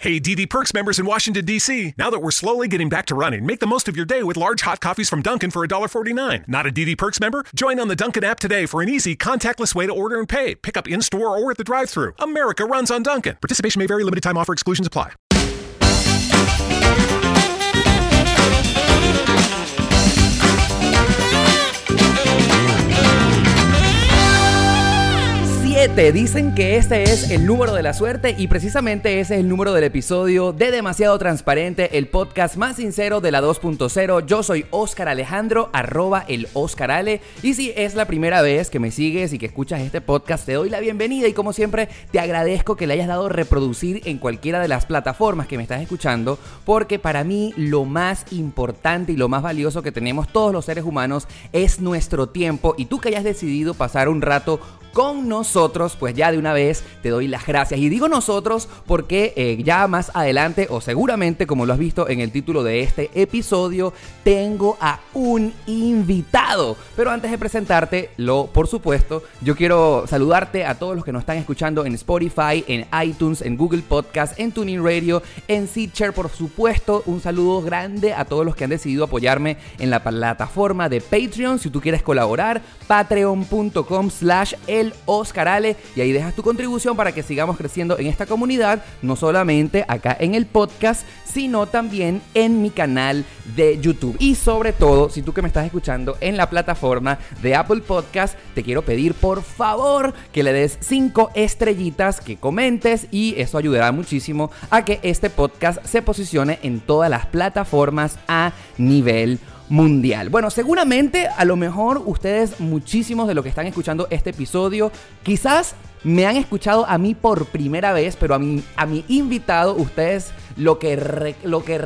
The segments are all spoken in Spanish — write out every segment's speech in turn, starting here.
Hey, DD Perks members in Washington, D.C. Now that we're slowly getting back to running, make the most of your day with large hot coffees from Dunkin' for $1.49. Not a DD Perks member? Join on the Dunkin' app today for an easy, contactless way to order and pay. Pick up in store or at the drive thru. America runs on Dunkin'. Participation may vary, limited time offer exclusions apply. Te Dicen que este es el número de la suerte y precisamente ese es el número del episodio de Demasiado Transparente, el podcast más sincero de la 2.0. Yo soy Oscar Alejandro, arroba el Oscar Ale. Y si es la primera vez que me sigues y que escuchas este podcast, te doy la bienvenida y como siempre te agradezco que le hayas dado reproducir en cualquiera de las plataformas que me estás escuchando, porque para mí lo más importante y lo más valioso que tenemos todos los seres humanos es nuestro tiempo y tú que hayas decidido pasar un rato con nosotros, pues ya de una vez te doy las gracias. Y digo nosotros porque eh, ya más adelante, o seguramente como lo has visto en el título de este episodio, tengo a un invitado. Pero antes de presentarte, lo, por supuesto, yo quiero saludarte a todos los que nos están escuchando en Spotify, en iTunes, en Google Podcast, en Tuning Radio, en Seedshare, por supuesto. Un saludo grande a todos los que han decidido apoyarme en la plataforma de Patreon. Si tú quieres colaborar, patreon.com slash Oscar Ale y ahí dejas tu contribución para que sigamos creciendo en esta comunidad, no solamente acá en el podcast, sino también en mi canal de YouTube. Y sobre todo, si tú que me estás escuchando en la plataforma de Apple Podcast, te quiero pedir por favor que le des 5 estrellitas, que comentes y eso ayudará muchísimo a que este podcast se posicione en todas las plataformas a nivel. Bueno, seguramente a lo mejor ustedes, muchísimos de los que están escuchando este episodio, quizás me han escuchado a mí por primera vez, pero a mi, a mi invitado ustedes lo que, lo que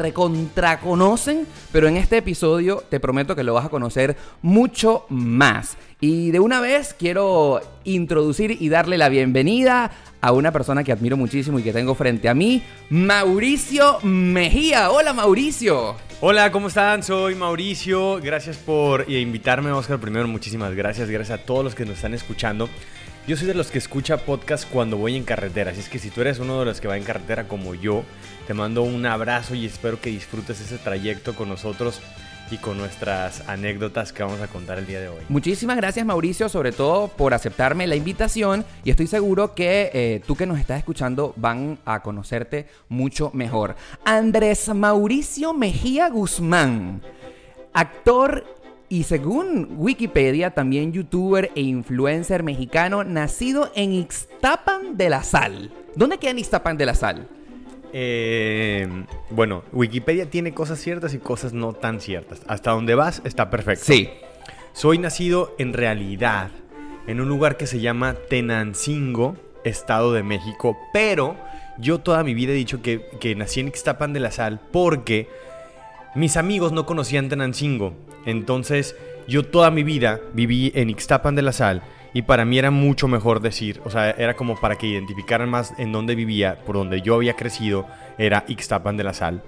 pero en este episodio te prometo que lo vas a conocer mucho más. Y de una vez quiero introducir y darle la bienvenida a una persona que admiro muchísimo y que tengo frente a mí, Mauricio Mejía. Hola Mauricio. Hola, ¿cómo están? Soy Mauricio. Gracias por invitarme, Oscar. Primero, muchísimas gracias. Gracias a todos los que nos están escuchando. Yo soy de los que escucha podcast cuando voy en carretera. Así es que si tú eres uno de los que va en carretera como yo, te mando un abrazo y espero que disfrutes ese trayecto con nosotros y con nuestras anécdotas que vamos a contar el día de hoy. Muchísimas gracias Mauricio, sobre todo por aceptarme la invitación y estoy seguro que eh, tú que nos estás escuchando van a conocerte mucho mejor. Andrés Mauricio Mejía Guzmán, actor y según Wikipedia, también youtuber e influencer mexicano, nacido en Ixtapan de la Sal. ¿Dónde queda Ixtapan de la Sal? Eh, bueno, Wikipedia tiene cosas ciertas y cosas no tan ciertas. Hasta donde vas está perfecto. Sí. Soy nacido en realidad en un lugar que se llama Tenancingo, Estado de México, pero yo toda mi vida he dicho que, que nací en Ixtapan de la Sal porque mis amigos no conocían Tenancingo. Entonces yo toda mi vida viví en Ixtapan de la Sal y para mí era mucho mejor decir, o sea, era como para que identificaran más en dónde vivía, por donde yo había crecido, era Ixtapan de la Sal.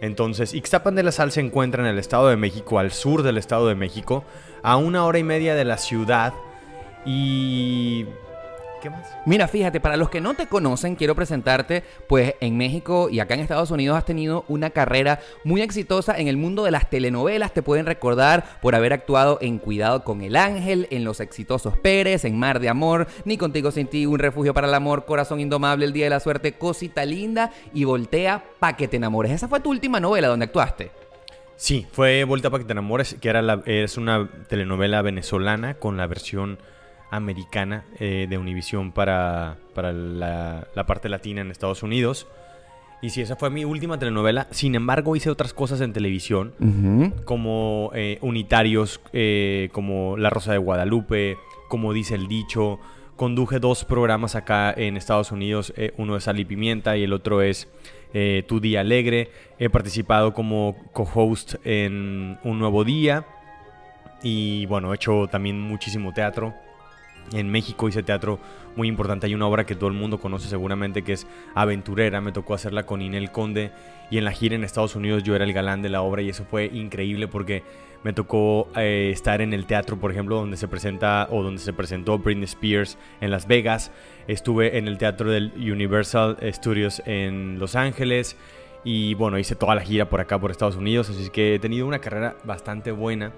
Entonces, Ixtapan de la Sal se encuentra en el Estado de México, al sur del Estado de México, a una hora y media de la ciudad. Y ¿Qué más? Mira, fíjate, para los que no te conocen, quiero presentarte, pues en México y acá en Estados Unidos has tenido una carrera muy exitosa en el mundo de las telenovelas. Te pueden recordar por haber actuado en Cuidado con el Ángel, en Los Exitosos Pérez, en Mar de Amor, Ni Contigo Sin Ti, Un Refugio para el Amor, Corazón Indomable, El Día de la Suerte, Cosita Linda y Voltea pa' que te enamores. Esa fue tu última novela donde actuaste. Sí, fue Voltea pa' que te enamores, que era la, es una telenovela venezolana con la versión americana eh, de Univision para, para la, parte latina en Estados Unidos. Y sí, esa fue mi última telenovela. Sin embargo, hice otras cosas en televisión, como eh, unitarios, eh, como La Rosa de Guadalupe, como dice el dicho. Conduje dos programas acá en Estados Unidos. uno es Sal y Pimienta y el otro es Tu Día Alegre. He participado como co-host en Un Nuevo Día. Y bueno, he hecho también muchísimo teatro. En México hice teatro muy importante. Hay una obra que todo el mundo conoce seguramente que es Aventurera. Me tocó hacerla con Inel Conde. Y en la gira en Estados Unidos yo era el galán de la obra y eso fue increíble porque me tocó eh, estar en el teatro, por ejemplo, donde se presenta o donde se presentó Britney Spears en Las Vegas. Estuve en el teatro del Universal Studios en Los Ángeles. Y bueno, hice toda la gira por acá, por Estados Unidos. Así que he tenido una carrera bastante buena.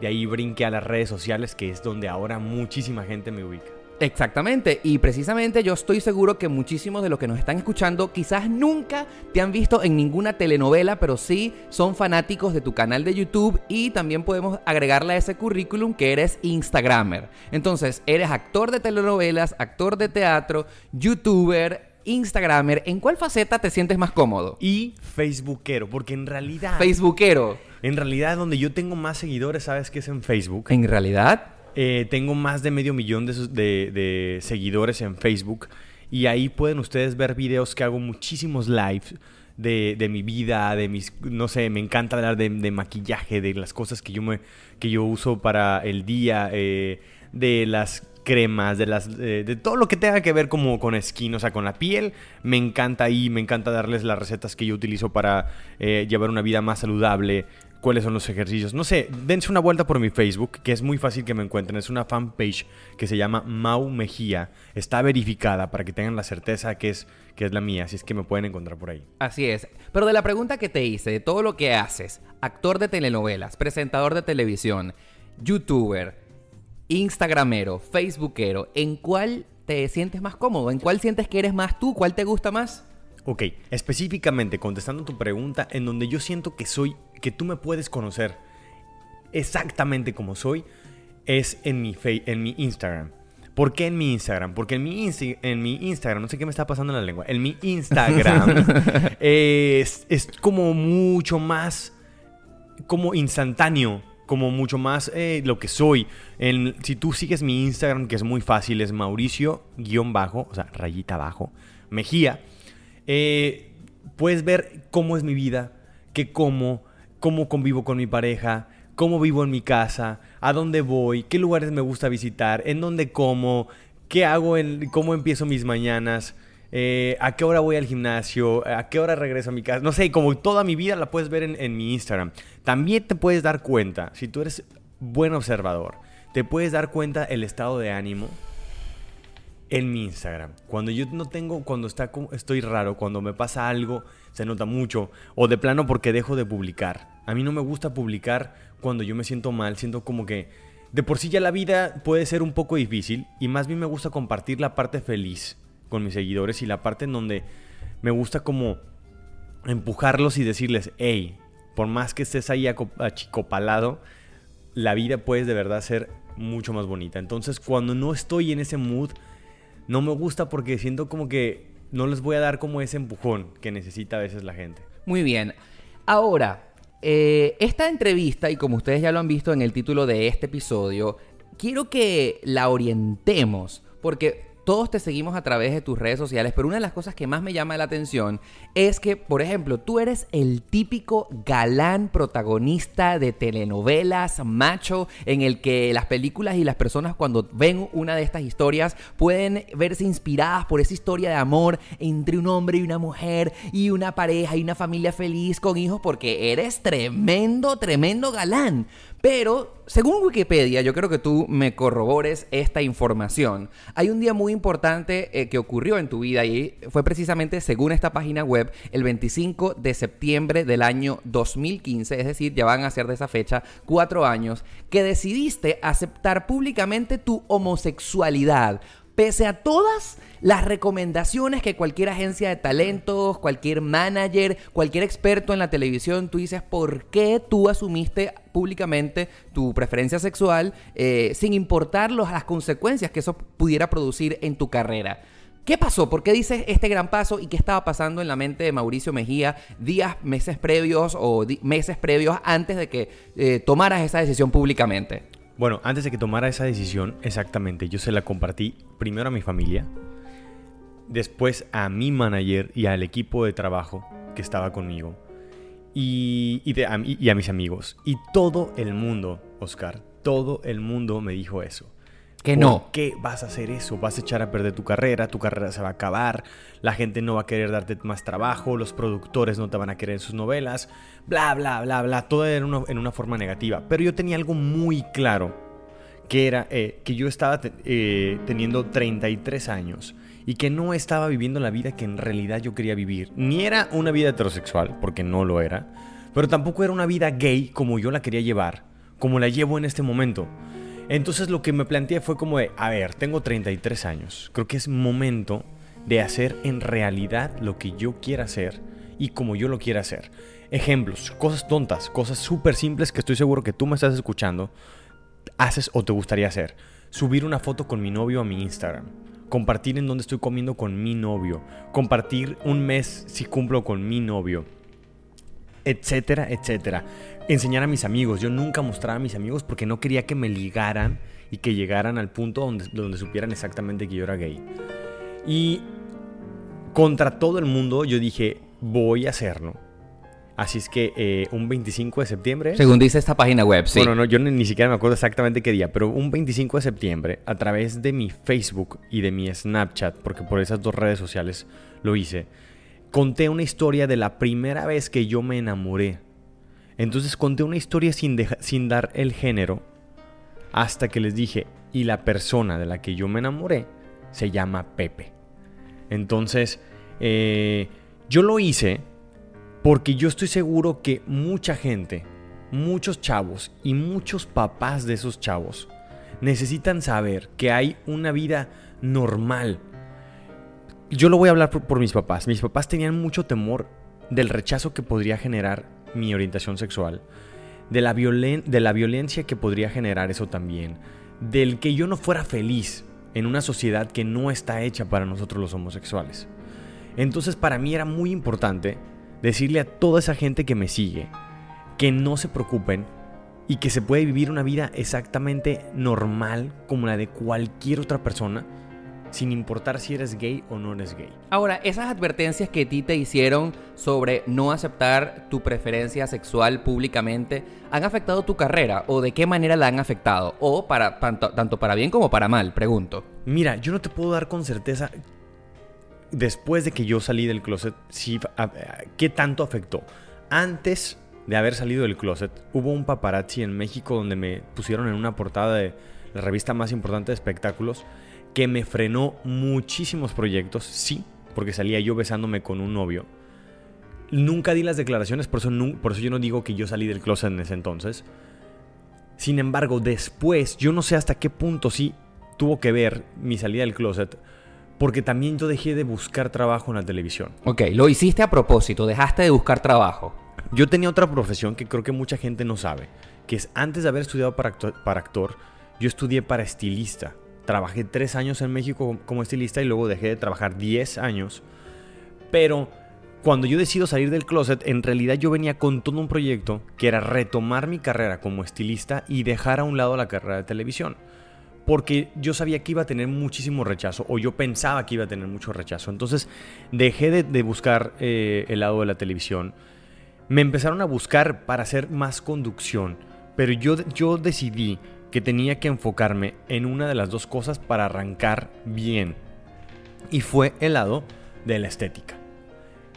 De ahí brinqué a las redes sociales, que es donde ahora muchísima gente me ubica. Exactamente, y precisamente yo estoy seguro que muchísimos de los que nos están escuchando quizás nunca te han visto en ninguna telenovela, pero sí son fanáticos de tu canal de YouTube y también podemos agregarle a ese currículum que eres Instagramer. Entonces, eres actor de telenovelas, actor de teatro, youtuber, Instagramer, ¿en cuál faceta te sientes más cómodo? Y Facebookero, porque en realidad... Facebookero. En realidad, donde yo tengo más seguidores, ¿sabes qué es en Facebook? ¿En realidad? Eh, tengo más de medio millón de, de, seguidores en Facebook. Y ahí pueden ustedes ver videos que hago muchísimos lives. De, de, mi vida, de mis, no sé, me encanta hablar de, de, maquillaje, de las cosas que yo, me, que yo uso para el día, eh, de las cremas, de las eh, de todo lo que tenga que ver como con skin, o sea, con la piel. Me encanta ahí, me encanta darles las recetas que yo utilizo para eh, llevar una vida más saludable, cuáles son los ejercicios. No sé, dense una vuelta por mi Facebook, que es muy fácil que me encuentren. Es una fanpage que se llama Mau Mejía. Está verificada para que tengan la certeza que es, que es la mía, así es que me pueden encontrar por ahí. Así es. Pero de la pregunta que te hice, de todo lo que haces, actor de telenovelas, presentador de televisión, youtuber, Instagramero, Facebookero, ¿en cuál te sientes más cómodo? ¿En cuál sientes que eres más tú? ¿Cuál te gusta más? Ok, específicamente contestando tu pregunta, en donde yo siento que soy, que tú me puedes conocer exactamente como soy, es en mi, en mi Instagram. ¿Por qué en mi Instagram? Porque en mi, en mi Instagram, no sé qué me está pasando en la lengua, en mi Instagram es, es como mucho más, como instantáneo como mucho más eh, lo que soy. si tú sigues mi Instagram, que es muy fácil, es Mauricio-bajo, o sea, rayita abajo, Mejía, eh, puedes ver cómo es mi vida, qué como, cómo convivo con mi pareja, cómo vivo en mi casa, a dónde voy, qué lugares me gusta visitar, en dónde como, qué hago, en, cómo empiezo mis mañanas. Eh, a qué hora voy al gimnasio, a qué hora regreso a mi casa. No sé, como toda mi vida la puedes ver en, mi Instagram. También te puedes dar cuenta, si tú eres buen observador, te puedes dar cuenta el estado de ánimo en mi Instagram. Cuando yo no tengo, cuando está, estoy raro, cuando me pasa algo, se nota mucho. O de plano porque dejo de publicar. A mí no me gusta publicar cuando yo me siento mal. Siento como que de por sí ya la vida puede ser un poco difícil. Y más bien me gusta compartir la parte feliz con mis seguidores y la parte en donde me gusta como empujarlos y decirles, hey, por más que estés ahí achicopalado, la vida puede de verdad ser mucho más bonita. Entonces cuando no estoy en ese mood, no me gusta porque siento como que no les voy a dar como ese empujón que necesita a veces la gente. Muy bien. Ahora, eh, esta entrevista, y como ustedes ya lo han visto en el título de este episodio, quiero que la orientemos, porque todos te seguimos a través de tus redes sociales, pero una de las cosas que más me llama la atención es que, por ejemplo, tú eres el típico galán protagonista de telenovelas, macho, en el que las películas y las personas cuando ven una de estas historias pueden verse inspiradas por esa historia de amor entre un hombre y una mujer y una pareja y una familia feliz con hijos porque eres tremendo, tremendo galán. Pero, según Wikipedia, yo creo que tú me corrobores esta información. Hay un día muy importante eh, que ocurrió en tu vida y fue precisamente, según esta página web, el 25 de septiembre del año 2015, es decir, ya van a ser de esa fecha cuatro años, que decidiste aceptar públicamente tu homosexualidad pese a todas las recomendaciones que cualquier agencia de talentos, cualquier manager, cualquier experto en la televisión, tú dices, ¿por qué tú asumiste públicamente tu preferencia sexual eh, sin importar las consecuencias que eso pudiera producir en tu carrera? ¿Qué pasó? ¿Por qué dices este gran paso y qué estaba pasando en la mente de Mauricio Mejía días, meses previos o meses previos antes de que eh, tomaras esa decisión públicamente? Bueno, antes de que tomara esa decisión, exactamente, yo se la compartí primero a mi familia, después a mi manager y al equipo de trabajo que estaba conmigo y, a, mis amigos. Y todo el mundo, Oscar, todo el mundo me dijo eso. Que no. ¿Por qué vas a hacer eso? Vas a echar a perder tu carrera, tu carrera se va a acabar, la gente no va a querer darte más trabajo, los productores no te van a querer en sus novelas, bla, bla, bla, bla. Todo en una, en una forma negativa. Pero yo tenía algo muy claro, que era eh, que yo estaba eh, teniendo 33 años y que no estaba viviendo la vida que en realidad yo quería vivir. Ni era una vida heterosexual, porque no lo era, pero tampoco era una vida gay como yo la quería llevar, como la llevo en este momento. Entonces lo que me planteé fue como de, a ver, tengo 33 años, creo que es momento de hacer en realidad lo que yo quiera hacer y como yo lo quiera hacer. Ejemplos, cosas tontas, cosas súper simples que estoy seguro que tú me estás escuchando, haces o te gustaría hacer. Subir una foto con mi novio a mi Instagram. Compartir en donde estoy comiendo con mi novio. Compartir un mes si cumplo con mi novio. Etcétera, etcétera. Enseñar a mis amigos. Yo nunca mostraba a mis amigos porque no quería que me ligaran y que llegaran al punto donde, donde supieran exactamente que yo era gay. Y contra todo el mundo yo dije, voy a hacerlo. Así es que eh, un 25 de septiembre... Según dice esta página web, sí. Bueno, no, yo ni, ni siquiera me acuerdo exactamente qué día, pero un 25 de septiembre, a través de mi Facebook y de mi Snapchat, porque por esas dos redes sociales lo hice, conté una historia de la primera vez que yo me enamoré. Entonces conté una historia sin, deja- sin dar el género, hasta que les dije, y la persona de la que yo me enamoré se llama Pepe. Entonces, eh, yo lo hice porque yo estoy seguro que mucha gente, muchos chavos y muchos papás de esos chavos necesitan saber que hay una vida normal. Yo lo voy a hablar por, mis papás. Mis papás tenían mucho temor del rechazo que podría generar mi orientación sexual, de la, violen- de la violencia que podría generar eso también, del que yo no fuera feliz en una sociedad que no está hecha para nosotros los homosexuales. Entonces para mí era muy importante decirle a toda esa gente que me sigue que no se preocupen y que se puede vivir una vida exactamente normal como la de cualquier otra persona sin importar si eres gay o no eres gay. Ahora, esas advertencias que a ti te hicieron sobre no aceptar tu preferencia sexual públicamente, ¿han afectado tu carrera? ¿O de qué manera la han afectado? ¿O para, tanto, tanto para bien como para mal? Pregunto. Mira, yo no te puedo dar con certeza después de que yo salí del closet a- qué tanto afectó. Antes de haber salido del closet, hubo un paparazzi en México donde me pusieron en una portada de la revista más importante de espectáculos que me frenó muchísimos proyectos, sí, porque salía yo besándome con un novio. Nunca di las declaraciones, por eso, por eso yo no digo que yo salí del closet en ese entonces. Sin embargo, después, yo no sé hasta qué punto sí tuvo que ver mi salida del closet, porque también yo dejé de buscar trabajo en la televisión. Ok, lo hiciste a propósito, dejaste de buscar trabajo. Yo tenía otra profesión que creo que mucha gente no sabe, que es antes de haber estudiado para actor, para actor yo estudié para estilista. Trabajé tres años en México como estilista y luego dejé de trabajar 10 años. Pero cuando yo decido salir del closet, en realidad yo venía con todo un proyecto que era retomar mi carrera como estilista y dejar a un lado la carrera de televisión. Porque yo sabía que iba a tener muchísimo rechazo, o yo pensaba que iba a tener mucho rechazo. Entonces dejé de, buscar eh, el lado de la televisión. Me empezaron a buscar para hacer más conducción, pero yo, yo decidí que tenía que enfocarme en una de las dos cosas para arrancar bien. Y fue el lado de la estética.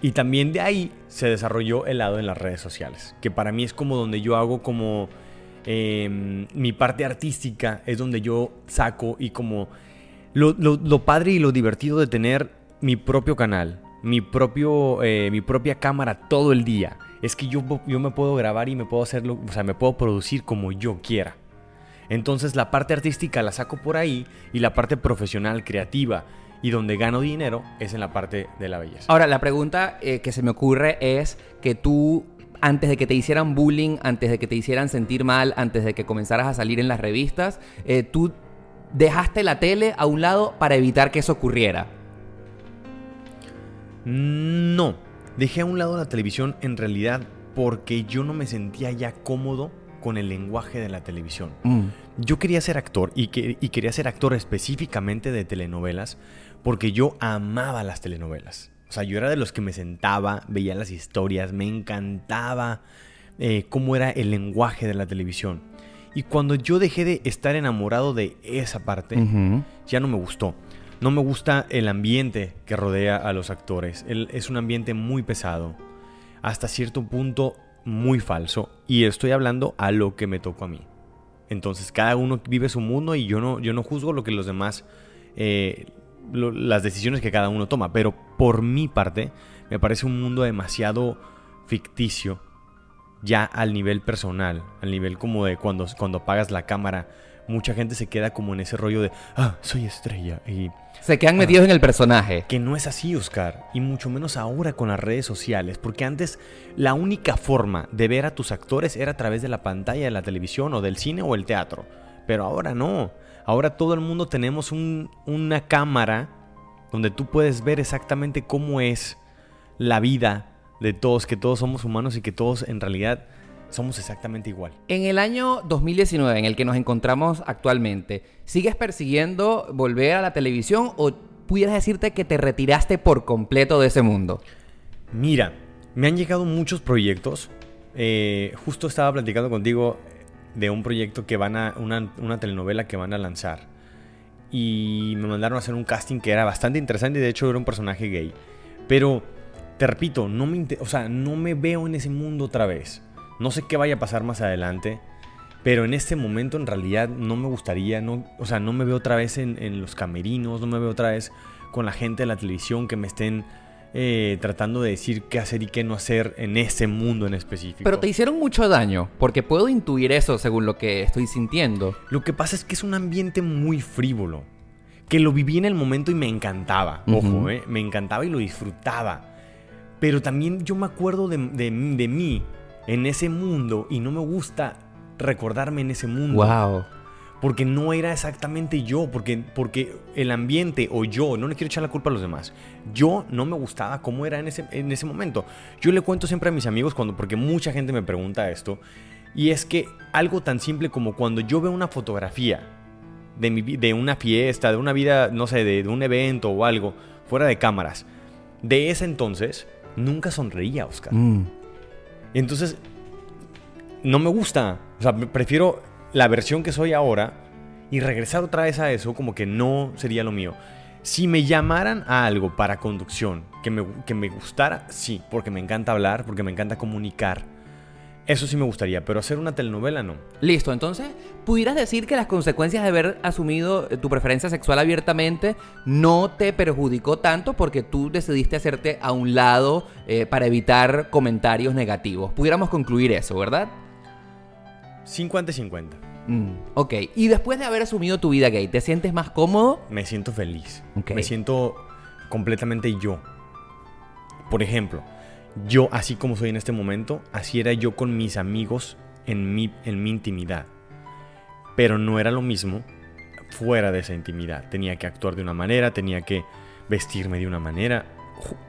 Y también de ahí se desarrolló el lado en las redes sociales, que para mí es como donde yo hago como eh, mi parte artística, es donde yo saco y como lo, padre y lo divertido de tener mi propio canal, mi, propio, eh, mi propia cámara todo el día, es que yo, yo me puedo grabar y me puedo hacerlo, o sea, me puedo producir como yo quiera. Entonces la parte artística la saco por ahí y la parte profesional, creativa y donde gano dinero es en la parte de la belleza. Ahora, la pregunta eh, que se me ocurre es que tú, antes de que te hicieran bullying, antes de que te hicieran sentir mal, antes de que comenzaras a salir en las revistas, eh, tú dejaste la tele a un lado para evitar que eso ocurriera. No, dejé a un lado la televisión en realidad porque yo no me sentía ya cómodo con el lenguaje de la televisión. Mm. Yo quería ser actor y, que- y quería ser actor específicamente de telenovelas porque yo amaba las telenovelas. O sea, yo era de los que me sentaba, veía las historias, me encantaba eh, cómo era el lenguaje de la televisión. Y cuando yo dejé de estar enamorado de esa parte, ya no me gustó. No me gusta el ambiente que rodea a los actores. El- es un ambiente muy pesado, hasta cierto punto muy falso. Y estoy hablando a lo que me tocó a mí. Entonces cada uno vive su mundo y yo no, yo no juzgo lo que los demás, eh, lo- las decisiones que cada uno toma. Pero por mi parte, me parece un mundo demasiado ficticio, ya al nivel personal, al nivel como de cuando, cuando apagas la cámara. Mucha gente se queda como en ese rollo de, ah, soy estrella. Y Se quedan metidos en el personaje. que no es así, Oscar. Y mucho menos ahora con las redes sociales. Porque antes la única forma de ver a tus actores era a través de la pantalla de la televisión o del cine o el teatro. Pero ahora no. Ahora todo el mundo tenemos un- una cámara donde tú puedes ver exactamente cómo es la vida de todos, que todos somos humanos y que todos en realidad somos exactamente igual. En el año 2019, en el que nos encontramos actualmente, ¿sigues persiguiendo volver a la televisión o pudieras decirte que te retiraste por completo de ese mundo? Mira, me han llegado muchos proyectos. Eh, justo estaba platicando contigo de un proyecto que van a. Una, una telenovela que van a lanzar. Y me mandaron a hacer un casting que era bastante interesante de hecho era un personaje gay. Pero, te repito, no me, o sea, no me veo en ese mundo otra vez. No sé qué vaya a pasar más adelante. Pero en este momento en realidad no me gustaría, no, o sea, no me veo otra vez en, en los camerinos, no me veo otra vez con la gente de la televisión que me estén eh, tratando de decir qué hacer y qué no hacer en ese mundo en específico. Pero te hicieron mucho daño, porque puedo intuir eso según lo que estoy sintiendo. Lo que pasa es que es un ambiente muy frívolo. Que lo viví en el momento y me encantaba. Ojo, eh, me encantaba y lo disfrutaba. Pero también yo me acuerdo de, de- de mí en ese mundo y no me gusta recordarme en ese mundo. Wow. Porque no era exactamente yo, porque, porque el ambiente o yo, no le quiero echar la culpa a los demás, yo no me gustaba cómo era en ese, en ese momento. Yo le cuento siempre a mis amigos cuando, porque mucha gente me pregunta esto, y es que algo tan simple como cuando yo veo una fotografía de, mi de una fiesta, de una vida, no sé, de, de un evento o algo, fuera de cámaras, de ese entonces, nunca sonreía, Oscar. Mm. Entonces, no me gusta. O sea, prefiero la versión que soy ahora y regresar otra vez a eso como que no sería lo mío. Si me llamaran a algo para conducción que me, que me gustara, sí, porque me encanta hablar, porque me encanta comunicar. Eso sí me gustaría, pero hacer una telenovela no. Listo, entonces, ¿pudieras decir que las consecuencias de haber asumido eh, tu preferencia sexual abiertamente no te perjudicó tanto porque tú decidiste hacerte a un lado eh, para evitar comentarios negativos? Pudiéramos concluir eso, ¿verdad? 50 y 50. Mm, ok, y después de haber asumido tu vida gay, ¿te sientes más cómodo? Me siento feliz. Ok. Me siento completamente yo. Por ejemplo, yo así como soy en este momento, así era yo con mis amigos en mi, en mi intimidad. Pero no era lo mismo fuera de esa intimidad. Tenía que actuar de una manera, tenía que vestirme de una manera.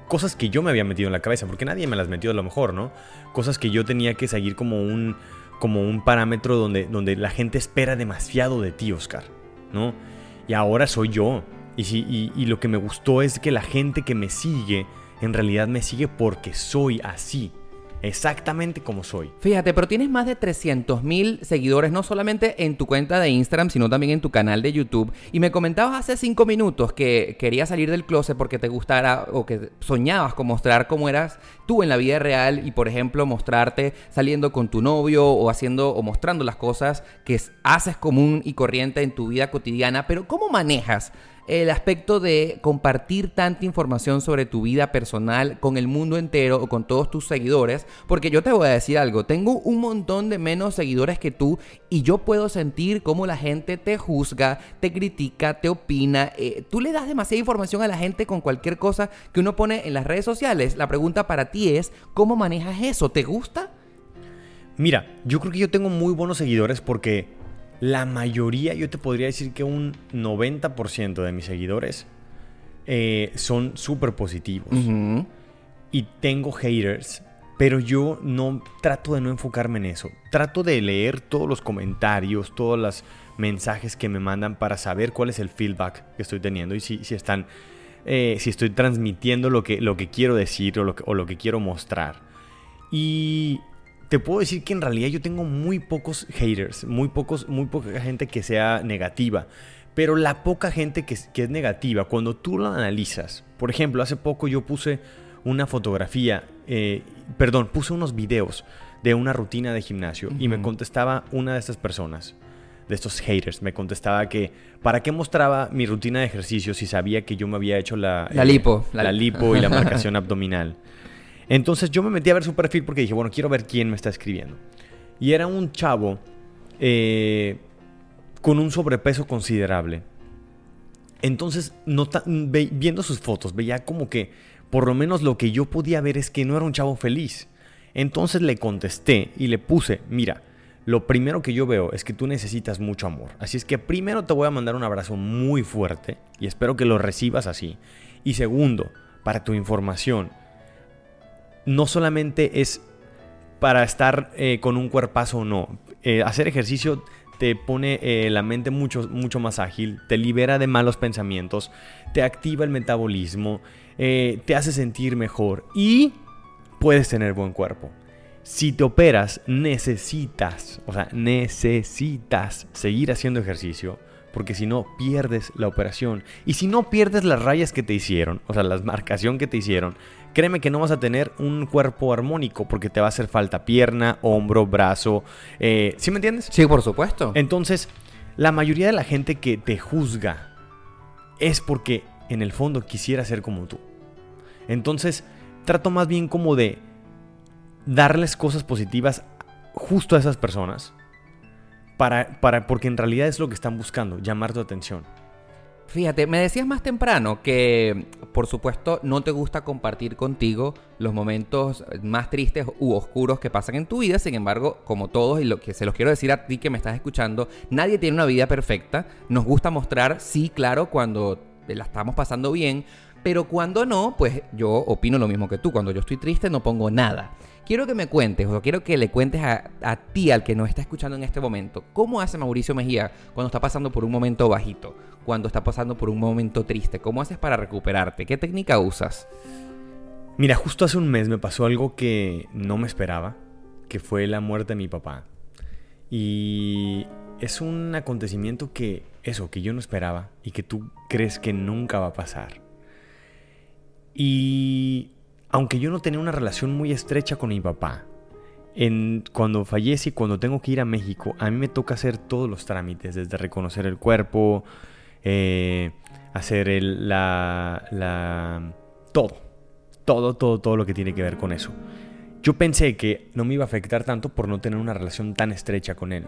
Cosas que yo me había metido en la cabeza, porque nadie me las metió a lo mejor, ¿no? Cosas que yo tenía que seguir como un, como un parámetro donde, donde la gente espera demasiado de ti, Oscar, ¿no? Y ahora soy yo. Y, si, y, y lo que me gustó es que la gente que me sigue, en realidad me sigue porque soy así. Exactamente como soy. Fíjate, pero tienes más de 300 mil seguidores, no solamente en tu cuenta de Instagram, sino también en tu canal de YouTube. Y me comentabas hace cinco minutos que querías salir del closet porque te gustara o que soñabas con mostrar cómo eras tú en la vida real y, por ejemplo, mostrarte saliendo con tu novio o haciendo o mostrando las cosas que haces común y corriente en tu vida cotidiana. Pero, ¿cómo manejas? El aspecto de compartir tanta información sobre tu vida personal con el mundo entero o con todos tus seguidores, porque yo te voy a decir algo, tengo un montón de menos seguidores que tú y yo puedo sentir cómo la gente te juzga, te critica, te opina, eh, tú le das demasiada información a la gente con cualquier cosa que uno pone en las redes sociales. La pregunta para ti es, ¿cómo manejas eso? ¿Te gusta? Mira, yo creo que yo tengo muy buenos seguidores porque la mayoría, yo te podría decir que un 90% de mis seguidores eh, son súper positivos. Y tengo haters, pero yo no trato de no enfocarme en eso. Trato de leer todos los comentarios, todos los mensajes que me mandan para saber cuál es el feedback que estoy teniendo y si, si están, eh, si estoy transmitiendo lo que, lo que quiero decir o lo que, o lo que quiero mostrar. Y te puedo decir que en realidad yo tengo muy pocos haters, muy, pocos, muy poca gente que sea negativa. Pero la poca gente que, que es negativa, cuando tú lo analizas, por ejemplo, hace poco yo puse una fotografía, eh, perdón, puse unos videos de una rutina de gimnasio y me contestaba una de estas personas, de estos haters, me contestaba que para qué mostraba mi rutina de ejercicio si sabía que yo me había hecho la, La lipo, la, la- lipo y la marcación abdominal. Entonces yo me metí a ver su perfil porque dije, bueno, quiero ver quién me está escribiendo. Y era un chavo eh, con un sobrepeso considerable. Entonces, viendo sus fotos, veía como que por lo menos lo que yo podía ver es que no era un chavo feliz. Entonces le contesté y le puse, mira, lo primero que yo veo es que tú necesitas mucho amor. Así es que primero te voy a mandar un abrazo muy fuerte y espero que lo recibas así. Y segundo, para tu información, no solamente es para estar eh, con un cuerpazo o no. Eh, hacer ejercicio te pone eh, la mente mucho, mucho más ágil, te libera de malos pensamientos, te activa el metabolismo, te hace sentir mejor y puedes tener buen cuerpo. Si te operas, necesitas, o sea, necesitas seguir haciendo ejercicio, porque si no, pierdes la operación. Y si no pierdes las rayas que te hicieron, o sea, la marcación que te hicieron, créeme que no vas a tener un cuerpo armónico, porque te va a hacer falta pierna, hombro, brazo. eh, ¿Sí me entiendes? Sí, por supuesto. Entonces, la mayoría de la gente que te juzga es porque en el fondo quisiera ser como tú. Entonces, trato más bien como de darles cosas positivas justo a esas personas. Para, para, porque en realidad es lo que están buscando, llamar tu atención. Fíjate, me decías más temprano que, por supuesto, no te gusta compartir contigo los momentos más tristes u oscuros que pasan en tu vida. Sin embargo, como todos, y lo que se los quiero decir a ti que me estás escuchando, nadie tiene una vida perfecta. Nos gusta mostrar, sí, claro, cuando la estamos pasando bien, pero cuando no, pues yo opino lo mismo que tú. Cuando yo estoy triste, no pongo nada. Quiero que me cuentes, o quiero que le cuentes a, a ti, al que nos está escuchando en este momento, cómo hace Mauricio Mejía cuando está pasando por un momento bajito, cuando está pasando por un momento triste. ¿Cómo haces para recuperarte? ¿Qué técnica usas? Mira, justo hace un mes me pasó algo que no me esperaba, que fue la muerte de mi papá. Y es un acontecimiento que, eso, que yo no esperaba y que tú crees que nunca va a pasar. Y aunque yo no tenía una relación muy estrecha con mi papá, cuando fallece y cuando tengo que ir a México, a mí me toca hacer todos los trámites, desde reconocer el cuerpo, eh, hacer el, la, la... todo, todo, todo, todo lo que tiene que ver con eso. Yo pensé que no me iba a afectar tanto por no tener una relación tan estrecha con él.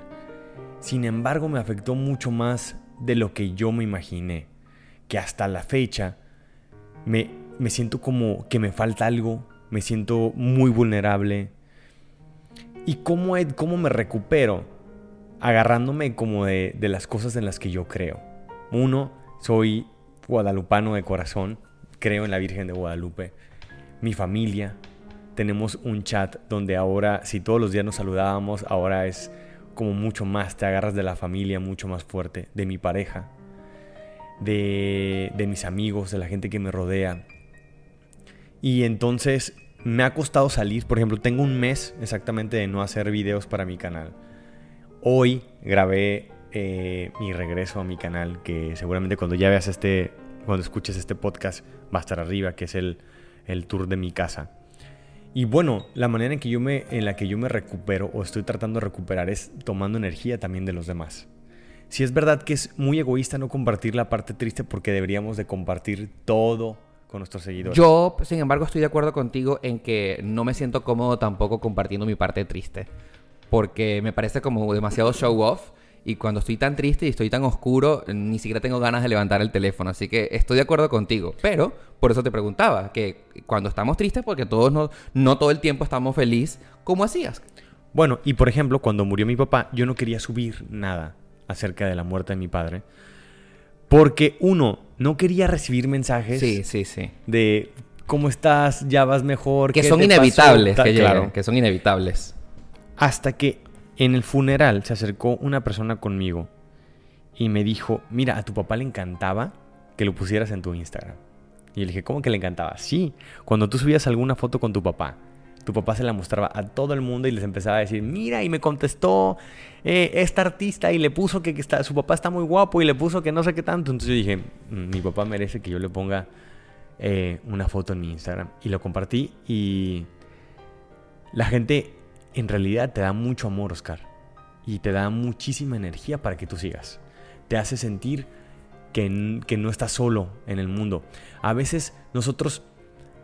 Sin embargo, me afectó mucho más de lo que yo me imaginé. Que hasta la fecha me, me siento como que me falta algo, me siento muy vulnerable. ¿Y cómo, cómo me recupero? Agarrándome como de, de las cosas en las que yo creo. Uno, soy guadalupano de corazón, creo en la Virgen de Guadalupe. Mi familia, tenemos un chat donde ahora, si todos los días nos saludábamos, ahora es como mucho más, te agarras de la familia mucho más fuerte, de mi pareja, de, de mis amigos, de la gente que me rodea. Y entonces me ha costado salir, por ejemplo, tengo un mes exactamente de no hacer videos para mi canal. Hoy grabé eh, mi regreso a mi canal, que seguramente cuando ya veas este, cuando escuches este podcast va a estar arriba, que es el, el tour de mi casa. Y bueno, la manera en, que yo me, en la que yo me recupero o estoy tratando de recuperar es tomando energía también de los demás. Si es verdad que es muy egoísta no compartir la parte triste porque deberíamos de compartir todo con nuestros seguidores. Yo, sin embargo, estoy de acuerdo contigo en que no me siento cómodo tampoco compartiendo mi parte triste. Porque me parece como demasiado show off. Y cuando estoy tan triste y estoy tan oscuro, ni siquiera tengo ganas de levantar el teléfono. Así que estoy de acuerdo contigo. Pero, por eso te preguntaba, que cuando estamos tristes, porque todos no, no todo el tiempo estamos felices, ¿cómo hacías? Bueno, y por ejemplo, cuando murió mi papá, yo no quería subir nada acerca de la muerte de mi padre. Porque uno, no quería recibir mensajes Sí, sí, sí. de cómo estás, ya vas mejor. Que son te pasó?", inevitables, que claro. que son inevitables. Hasta que en el funeral se acercó una persona conmigo y me dijo, mira, a tu papá le encantaba que lo pusieras en tu Instagram. Y le dije, ¿cómo que le encantaba? Sí, cuando tú subías alguna foto con tu papá, tu papá se la mostraba a todo el mundo y les empezaba a decir, mira, y me contestó eh, esta artista y le puso que, está, su papá está muy guapo y le puso que no sé qué tanto. Entonces yo dije, mm, mi papá merece que yo le ponga eh, una foto en mi Instagram. Y lo compartí y la gente en realidad te da mucho amor, Oscar. Y te da muchísima energía para que tú sigas. Te hace sentir que, que no estás solo en el mundo. A veces nosotros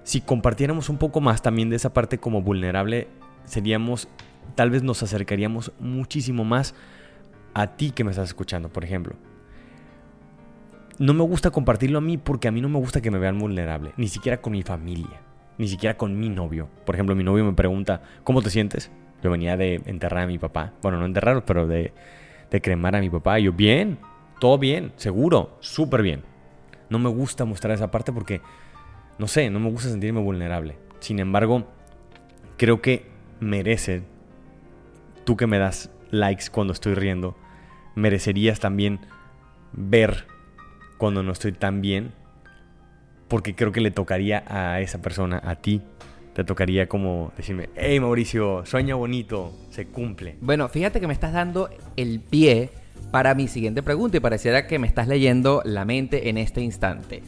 si compartiéramos un poco más también de esa parte como vulnerable, seríamos, tal vez nos acercaríamos muchísimo más a ti que me estás escuchando, por ejemplo. No me gusta compartirlo a mí porque a mí no me gusta que me vean vulnerable, ni siquiera con mi familia, ni siquiera con mi novio. Por ejemplo, mi novio me pregunta, ¿cómo te sientes? Yo venía de enterrar a mi papá. Bueno, no enterrar, pero de, de cremar a mi papá. Y yo, bien, todo bien, seguro, súper bien. No me gusta mostrar esa parte porque no sé, no me gusta sentirme vulnerable. Sin embargo, creo que merece, tú que me das likes cuando estoy riendo, merecerías también ver cuando no estoy tan bien, porque creo que le tocaría a esa persona, a ti, te tocaría como decirme, hey Mauricio, sueña bonito, se cumple. Bueno, fíjate que me estás dando el pie para mi siguiente pregunta y pareciera que me estás leyendo la mente en este instante.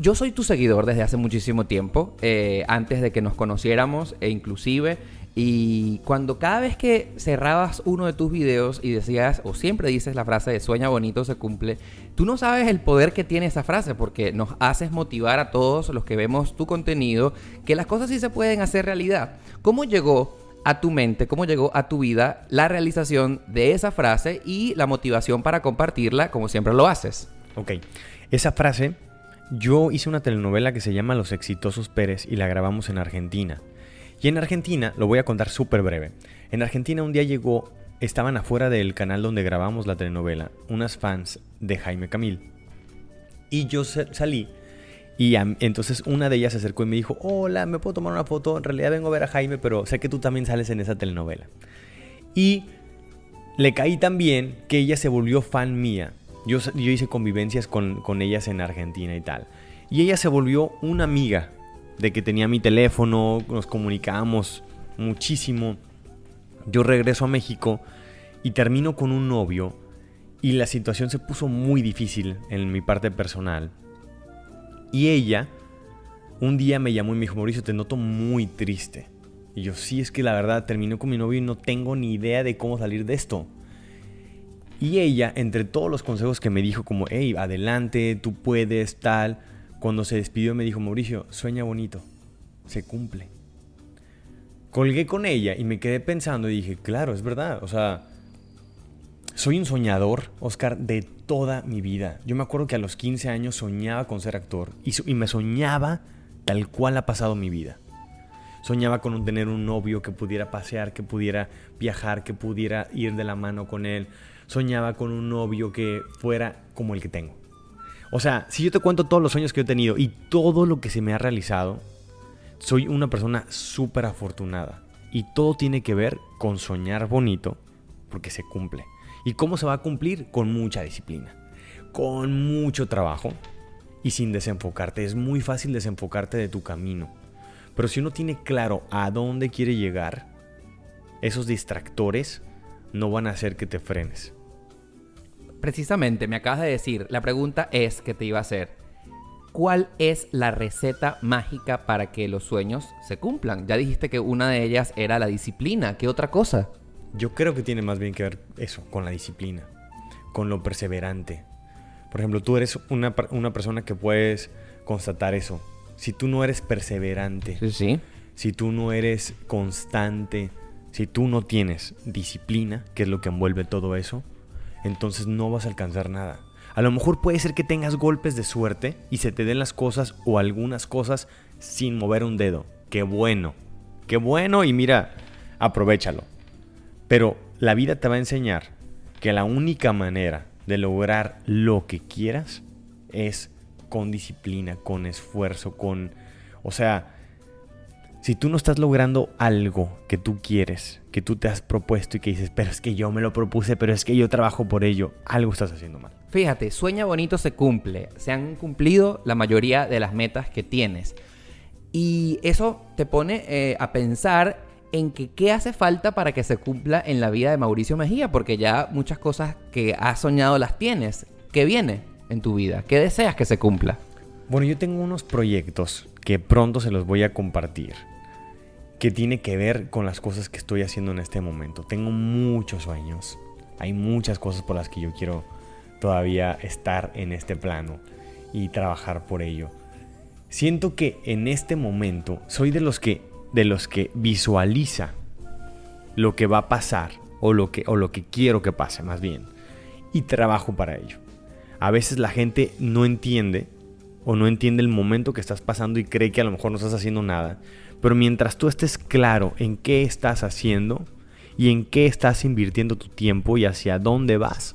Yo soy tu seguidor desde hace muchísimo tiempo, eh, antes de que nos conociéramos e inclusive, y cuando cada vez que cerrabas uno de tus videos y decías, o siempre dices la frase de sueña bonito se cumple, tú no sabes el poder que tiene esa frase porque nos haces motivar a todos los que vemos tu contenido que las cosas sí se pueden hacer realidad. ¿Cómo llegó a tu mente, cómo llegó a tu vida la realización de esa frase y la motivación para compartirla como siempre lo haces? Ok, esa frase yo hice una telenovela que se llama Los Exitosos Pérez y la grabamos en Argentina. Y en Argentina, lo voy a contar súper breve, en Argentina un día llegó, estaban afuera del canal donde grabamos la telenovela, unas fans de Jaime Camil. Y yo salí y entonces una de ellas se acercó y me dijo, hola, ¿me puedo tomar una foto? En realidad vengo a ver a Jaime, pero sé que tú también sales en esa telenovela. Y le caí tan bien que ella se volvió fan mía. Yo, hice convivencias con, ellas en Argentina y tal. Y ella se volvió una amiga de que tenía mi teléfono, nos comunicábamos muchísimo. Yo regreso a México y termino con un novio y la situación se puso muy difícil en mi parte personal. Y ella un día me llamó y me dijo, Mauricio, te noto muy triste. Y yo, sí, es que la verdad terminé con mi novio y no tengo ni idea de cómo salir de esto. Y ella, entre todos los consejos que me dijo, como, hey, adelante, tú puedes, tal, cuando se despidió me dijo, Mauricio, sueña bonito, se cumple. Colgué con ella y me quedé pensando y dije, claro, es verdad, o sea, soy un soñador, Oscar, de toda mi vida. Yo me acuerdo que a los 15 años soñaba con ser actor y, y me soñaba tal cual ha pasado mi vida. Soñaba con tener un novio que pudiera pasear, que pudiera viajar, que pudiera ir de la mano con él soñaba con un novio que fuera como el que tengo. O sea, si yo te cuento todos los sueños que he tenido y todo lo que se me ha realizado, soy una persona súper afortunada. Y todo tiene que ver con soñar bonito, porque se cumple. ¿Y cómo se va a cumplir? Con mucha disciplina, con mucho trabajo y sin desenfocarte. Es muy fácil desenfocarte de tu camino. Pero si uno tiene claro a dónde quiere llegar, esos distractores no van a hacer que te frenes. Precisamente, me acabas de decir, la pregunta es que te iba a hacer. ¿Cuál es la receta mágica para que los sueños se cumplan? Ya dijiste que una de ellas era la disciplina. ¿Qué otra cosa? Yo creo que tiene más bien que ver eso, con la disciplina, con lo perseverante. Por ejemplo, tú eres una, una persona que puedes constatar eso. Si tú no eres perseverante, sí, sí. si tú no eres constante, si tú no tienes disciplina, que es lo que envuelve todo eso, entonces no vas a alcanzar nada. A lo mejor puede ser que tengas golpes de suerte y se te den las cosas o algunas cosas sin mover un dedo. Qué bueno, qué bueno y mira, aprovechalo. Pero la vida te va a enseñar que la única manera de lograr lo que quieras es con disciplina, con esfuerzo, con... O sea, si tú no estás logrando algo que tú quieres, que tú te has propuesto y que dices, pero es que yo me lo propuse, pero es que yo trabajo por ello, algo estás haciendo mal. Fíjate, sueña bonito se cumple. Se han cumplido la mayoría de las metas que tienes. Y eso te pone eh, a pensar en que qué hace falta para que se cumpla en la vida de Mauricio Mejía, porque ya muchas cosas que has soñado las tienes. ¿Qué viene en tu vida? ¿Qué deseas que se cumpla? Bueno, yo tengo unos proyectos que pronto se los voy a compartir, que tiene que ver con las cosas que estoy haciendo en este momento. Tengo muchos sueños, hay muchas cosas por las que yo quiero todavía estar en este plano y trabajar por ello. Siento que en este momento soy de los que de los que visualiza lo que va a pasar o lo que o lo que quiero que pase más bien y trabajo para ello. A veces la gente no entiende o no entiende el momento que estás pasando y cree que a lo mejor no estás haciendo nada. Pero mientras tú estés claro en qué estás haciendo y en qué estás invirtiendo tu tiempo y hacia dónde vas,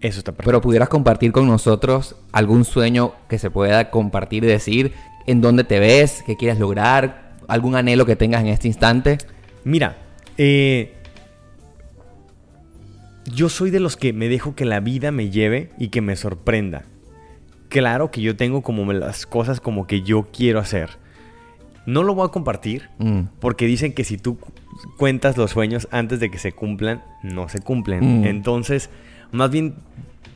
eso está perfecto. Pero pudieras compartir con nosotros algún sueño que se pueda compartir y decir en dónde te ves, qué quieres lograr, algún anhelo que tengas en este instante. Mira, eh, yo soy de los que me dejo que la vida me lleve y que me sorprenda claro que yo tengo como las cosas como que yo quiero hacer. No lo voy a compartir Mm. porque dicen que si tú cuentas los sueños antes de que se cumplan, no se cumplen. Mm. Entonces, más bien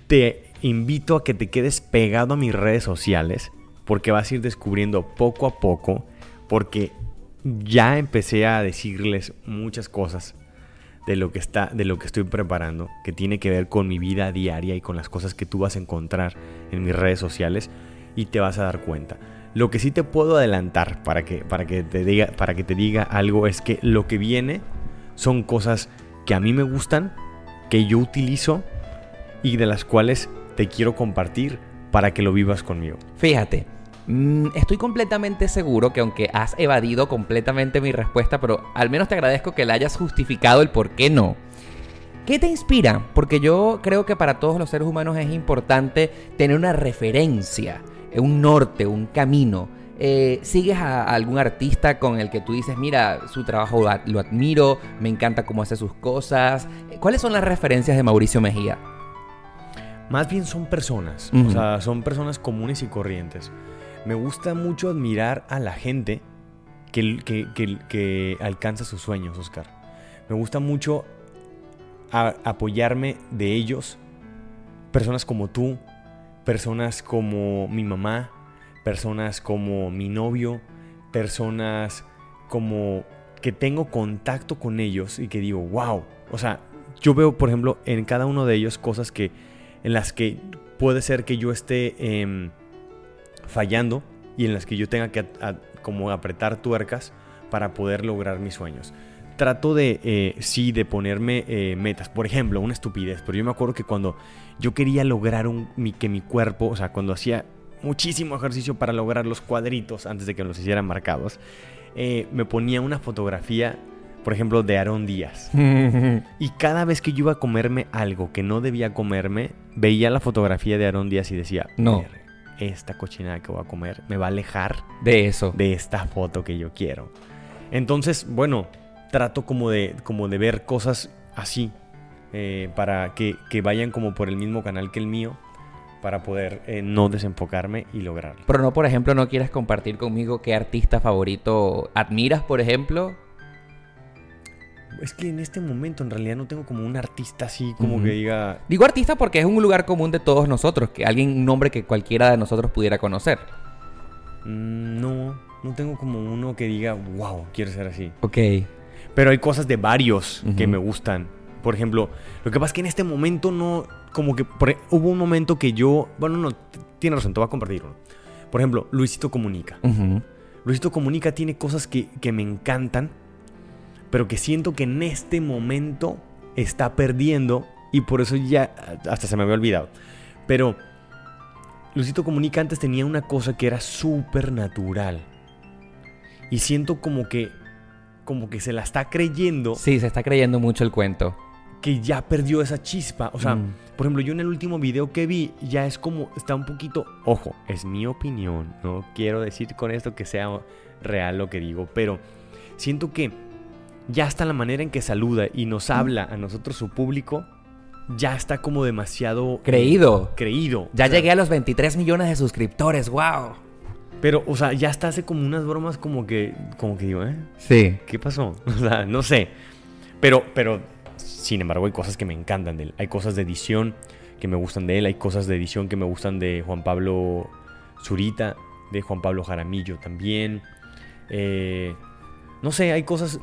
te invito a que te quedes pegado a mis redes sociales porque vas a ir descubriendo poco a poco porque ya empecé a decirles muchas cosas de lo que está de lo que estoy preparando que tiene que ver con mi vida diaria y con las cosas que tú vas a encontrar en mis redes sociales y te vas a dar cuenta. Lo que sí te puedo adelantar para que para que te diga para que te diga algo es que lo que viene son cosas que a mí me gustan, que yo utilizo y de las cuales te quiero compartir para que lo vivas conmigo. Fíjate, mm, estoy completamente seguro que aunque has evadido completamente mi respuesta, pero al menos te agradezco que la hayas justificado el por qué no. ¿Qué te inspira? Porque yo creo que para todos los seres humanos es importante tener una referencia, un norte, un camino. Eh, ¿Sigues a, a algún artista con el que tú dices, mira, su trabajo lo, ad- lo admiro, me encanta cómo hace sus cosas? ¿Cuáles son las referencias de Mauricio Mejía? Más bien son personas, o sea, son personas comunes y corrientes. Me gusta mucho admirar a la gente que, que- que- alcanza sus sueños, Oscar. Me gusta mucho apoyarme de ellos, personas como tú, personas como mi mamá, personas como mi novio, personas como que tengo contacto con ellos y que digo, wow, o sea, yo veo, por ejemplo, en cada uno de ellos cosas que en las que puede ser que yo esté em, fallando y en las que yo tenga que a- a- como apretar tuercas para poder lograr mis sueños. Trato de, eh, sí, de ponerme eh, metas. Por ejemplo, una estupidez, pero yo me acuerdo que cuando yo quería lograr un, mi- que mi cuerpo, o sea, cuando hacía muchísimo ejercicio para lograr los cuadritos antes de que los hicieran marcados, eh, me ponía una fotografía, por ejemplo, de Aarón Díaz. Y cada vez que yo iba a comerme algo que no debía comerme, veía la fotografía de Aarón Díaz y decía, No. "Ver, esta cochinada que voy a comer me va a alejar De eso. de esta foto que yo quiero. Entonces, bueno, trato como de, como de ver cosas así, eh, para que, que vayan como por el mismo canal que el mío, para poder eh, no desenfocarme y lograrlo. Pero no, por ejemplo, no quieres compartir conmigo qué artista favorito admiras, por ejemplo. Es que en este momento en realidad no tengo como un artista así como que diga, Digo artista porque es un lugar común de todos nosotros, que alguien, un nombre que cualquiera de nosotros pudiera conocer. "Mm, no, no tengo como uno que diga, wow, quiero ser así. Ok. Pero hay cosas de varios que me gustan. Por ejemplo, lo que pasa es que en este momento no, como que por- e, hubo un momento que yo, bueno, no, tiene razón, te voy a compartir uno. Por ejemplo, Luisito Comunica. Luisito Comunica tiene cosas que, que me encantan, pero que siento que en este momento está perdiendo y por eso ya hasta se me había olvidado. Pero Luisito Comunica antes tenía una cosa que era súper natural. Y siento como que, como que se la está creyendo Sí, se está creyendo mucho el cuento. que ya perdió esa chispa. O sea, Mm. por ejemplo, yo en el último video que vi ya es como, está un poquito, ojo, es mi opinión, no quiero decir con esto que sea real lo que digo, pero siento que ya hasta la manera en que saluda y nos habla a nosotros su público, ya está como demasiado... Creído. Creído. Ya O sea, llegué a los 23 millones de suscriptores, wow. Pero, o sea, ya hasta hace como unas bromas como que, como que digo, ¿eh? Sí. ¿Qué pasó? O sea, no sé. Pero, pero, sin embargo, hay cosas que me encantan de él. Hay cosas de edición que me gustan de él. Hay cosas de edición que me gustan de Juan Pablo Zurita, de Juan Pablo Jaramillo también. Eh, no sé, hay cosas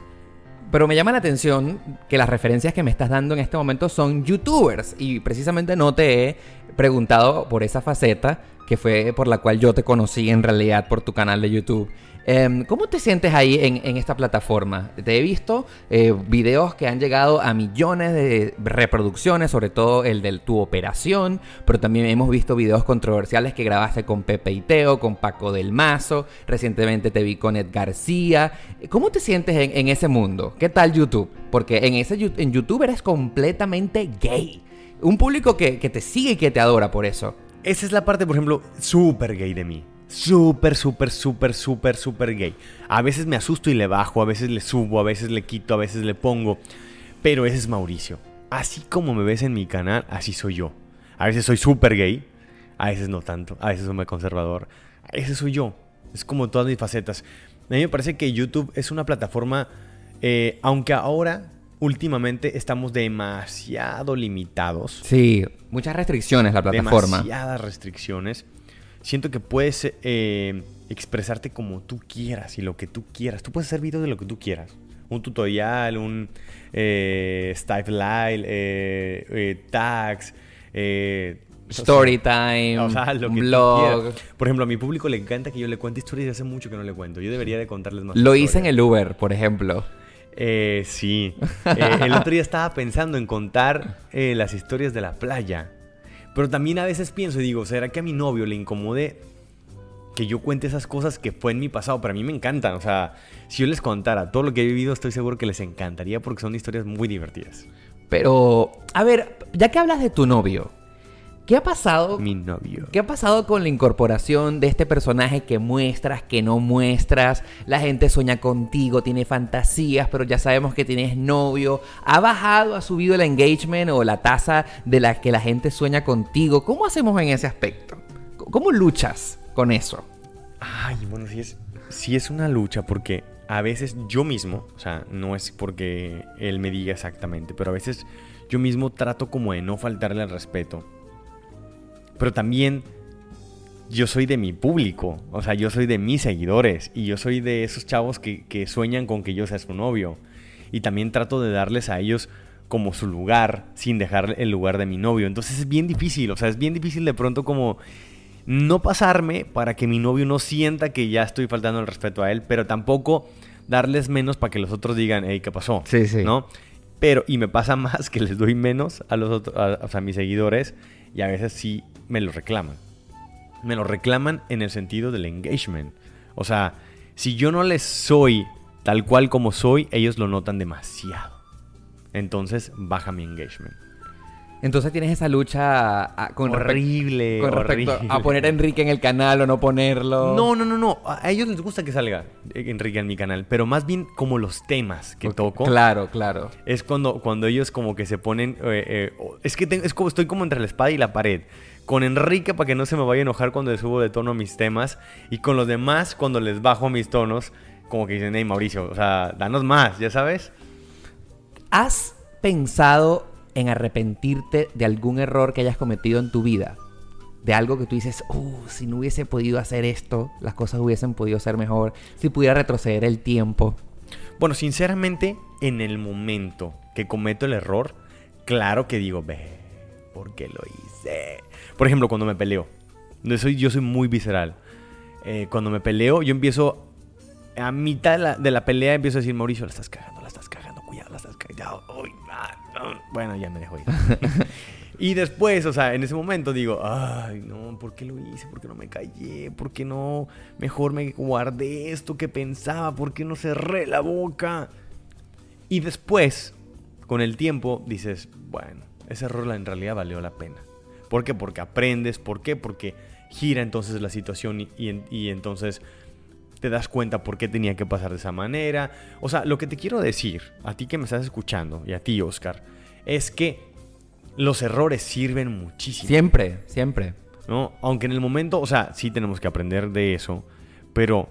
Pero me llama la atención que las referencias que me estás dando en este momento son youtubers. Y precisamente no te he preguntado por esa faceta que fue por la cual yo te conocí en realidad por tu canal de YouTube. Em, ¿Cómo te sientes ahí en, esta plataforma? Te he visto eh, videos que han llegado a millones de reproducciones, sobre todo el de tu operación, pero también hemos visto videos controversiales que grabaste con Pepe y Teo, con Paco del Mazo, recientemente te vi con Ed García. ¿Cómo te sientes en, en ese mundo? ¿Qué tal YouTube? Porque en, ese, en YouTube eres completamente gay. Un público que, que te sigue y que te adora por eso. Esa es la parte, por ejemplo, súper gay de mí. Súper, súper, súper, súper, súper gay. A veces me asusto y le bajo, a veces le subo, a veces le quito, a veces le pongo. Pero ese es Mauricio. Así como me ves en mi canal, así soy yo. A veces soy súper gay, a veces no tanto, a veces soy muy conservador. A soy yo. Es como todas mis facetas. A mí me parece que YouTube es una plataforma, eh, aunque ahora, últimamente, estamos demasiado limitados Sí, muchas restricciones la plataforma. demasiadas restricciones. Siento que puedes eh, expresarte como tú quieras y lo que tú quieras. Tú puedes hacer videos de lo que tú quieras. Un tutorial, un eh, style, eh, eh, tags, eh, o sea, lo que tú blog. Por ejemplo, a mi público le encanta que yo le cuente historias y hace mucho que no le cuento. Yo debería de contarles más. Lo hice en el Uber, por ejemplo. Eh, sí. Eh, el otro día estaba pensando en contar eh, las historias de la playa. Pero también a veces pienso y digo, ¿será que a mi novio le incomode que yo cuente esas cosas que fue en mi pasado? Pero a mí me encantan. O sea, si yo les contara todo lo que he vivido, estoy seguro que les encantaría porque son historias muy divertidas. Pero, a ver, ya que hablas de tu novio, ¿qué ha pasado? Mi novio. ¿Qué ha pasado con la incorporación de este personaje que muestras, que no muestras? La gente sueña contigo, tiene fantasías, pero ya sabemos que tienes novio. ¿Ha bajado, ha subido el engagement o la tasa de la que la gente sueña contigo? ¿Cómo hacemos en ese aspecto? ¿Cómo luchas con eso? Ay, bueno, sí es, sí es una lucha porque a veces yo mismo, o sea, no es porque él me diga exactamente, pero a veces yo mismo trato como de no faltarle al respeto. Pero también yo soy de mi público, o sea, yo soy de mis seguidores y yo soy de esos chavos que, que sueñan con que yo sea su novio. Y también trato de darles a ellos como su lugar sin dejar el lugar de mi novio. Entonces es bien difícil, o sea, es bien difícil de pronto como no pasarme para que mi novio no sienta que ya estoy faltando el respeto a él, pero tampoco darles menos para que los otros digan, hey, ¿qué pasó? Sí, sí. ¿No? Pero, y me pasa más que les doy menos a los otros, a, mis seguidores, y a veces sí me lo reclaman. Me lo reclaman en el sentido del engagement. O sea, si yo no les soy tal cual como soy, ellos lo notan demasiado. Entonces baja mi engagement. Entonces tienes esa lucha a- con, horrible, con respecto horrible. a poner a Enrique en el canal o no ponerlo. No, no, no, no. A ellos les gusta que salga Enrique en mi canal, pero más bien como los temas que toco. Claro, claro. Es cuando, cuando ellos como que se ponen... eh, eh, es que tengo- es como, estoy como entre la espada y la pared. Con Enrique para que no se me vaya a enojar cuando le subo de tono mis temas. Y con los demás cuando les bajo mis tonos. Como que dicen, hey Mauricio, o sea, danos más, ¿ya sabes? ¿Has pensado en arrepentirte de algún error que hayas cometido en tu vida? De algo que tú dices, uh, si no hubiese podido hacer esto, las cosas hubiesen podido ser mejor. Si pudiera retroceder el tiempo. Bueno, sinceramente, en el momento que cometo el error, claro que digo, ve, ¿por qué lo hice? Por ejemplo, cuando me peleo. Yo soy, yo soy muy visceral. Eh, cuando me peleo, yo empiezo, a mitad de la, pelea, empiezo a decir, Mauricio, la estás cagando, la estás cagando, Bueno, ya me dejo ir. y después, o sea, en ese momento digo, ay, no, ¿por qué lo hice? ¿Por qué no me callé? ¿Por qué no mejor me guardé esto que pensaba? ¿Por qué no cerré la boca? Y después, con el tiempo, dices, bueno, ese error en realidad valió la pena. ¿Por qué? Porque aprendes. ¿Por qué? Porque gira entonces la situación y entonces te das cuenta por qué tenía que pasar de esa manera. O sea, lo que te quiero decir, a ti que me estás escuchando y a ti, Oscar, es que los errores sirven muchísimo. Siempre, siempre. ¿no? Aunque en el momento, o sea, sí tenemos que aprender de eso, Pero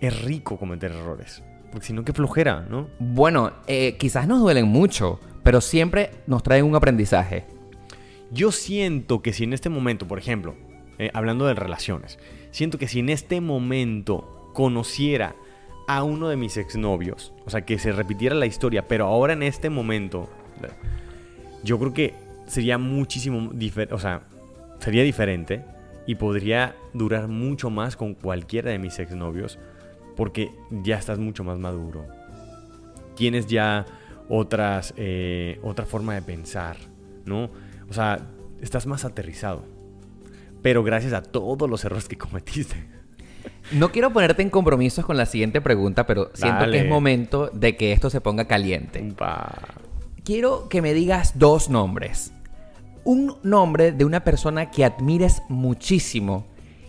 es rico cometer errores. Porque si no, qué flojera, ¿no? Bueno, eh, quizás nos duelen mucho, pero siempre nos traen un aprendizaje. Yo siento que si en este momento, por ejemplo, eh, hablando de relaciones, siento que si en este momento conociera a uno de mis exnovios, o sea, que se repitiera la historia, pero ahora en este momento, yo creo que sería muchísimo diferente, o sea, sería diferente y podría durar mucho más con cualquiera de mis exnovios porque ya estás mucho más maduro. Tienes ya otras, eh, otra forma de pensar, ¿no? O sea, estás más aterrizado. Pero gracias a todos los errores que cometiste. No quiero ponerte en compromisos con la siguiente pregunta, pero siento Dale. que es momento de que esto se ponga caliente. Pa. Quiero que me digas dos nombres. Un nombre de una persona que admires muchísimo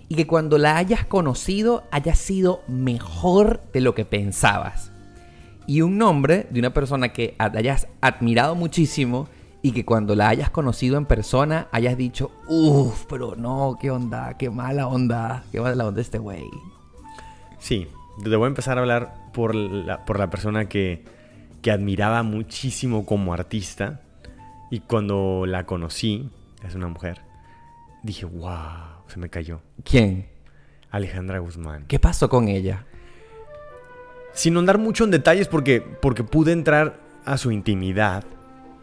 y que cuando la hayas conocido haya sido mejor de lo que pensabas. Y un nombre de una persona que hayas admirado muchísimo y que cuando la hayas conocido en persona hayas dicho, uff, pero no, qué onda, qué mala onda, qué mala onda este güey. Sí, te voy a empezar a hablar por la, por la persona que, que admiraba muchísimo como artista. Y cuando la conocí, es una mujer, dije, wow, se me cayó. ¿Quién? Alejandra Guzmán. ¿Qué pasó con ella? Sin andar mucho en detalles porque, porque pude entrar a su intimidad,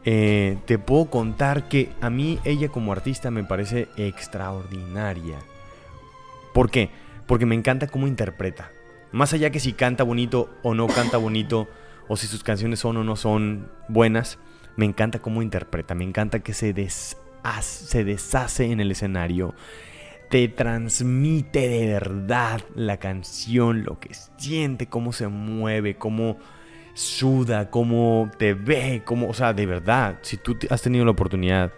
eh, te puedo contar que a mí ella como artista me parece extraordinaria. ¿Por qué? Porque me encanta cómo interpreta. Más allá que si canta bonito o no canta bonito, o si sus canciones son o no son buenas, me encanta cómo interpreta. Me encanta que se, deshaz- se deshace en el escenario te transmite de verdad la canción, lo que siente, cómo se mueve, cómo suda, cómo te ve, cómo, o sea, de verdad, si tú has tenido la oportunidad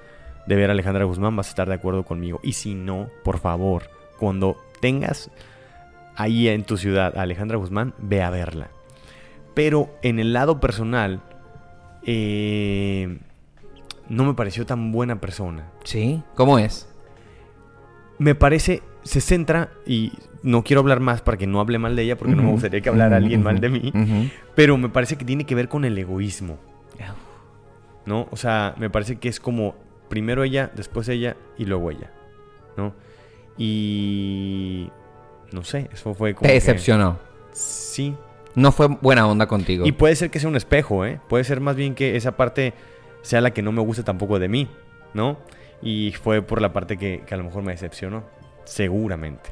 de ver a Alejandra Guzmán, vas a estar de acuerdo conmigo. Y si no, por favor, cuando tengas ahí en tu ciudad a Alejandra Guzmán, ve a verla. Pero en el lado personal, eh, no me pareció tan buena persona ¿Sí? ¿Cómo es? me parece, se centra, y no quiero hablar más para que no hable mal de ella, porque no me gustaría que hablara alguien mal de mí, pero me parece que tiene que ver con el egoísmo, ¿no? O sea, me parece que es como primero ella, después ella y luego ella, ¿no? Y... No sé, eso fue como... Te que- decepcionó. Sí. No fue buena onda contigo. Y puede ser que sea un espejo, ¿eh? Puede ser más bien que esa parte sea la que no me gusta tampoco de mí, ¿no? Y fue por la parte que, que a lo mejor me decepcionó. Seguramente.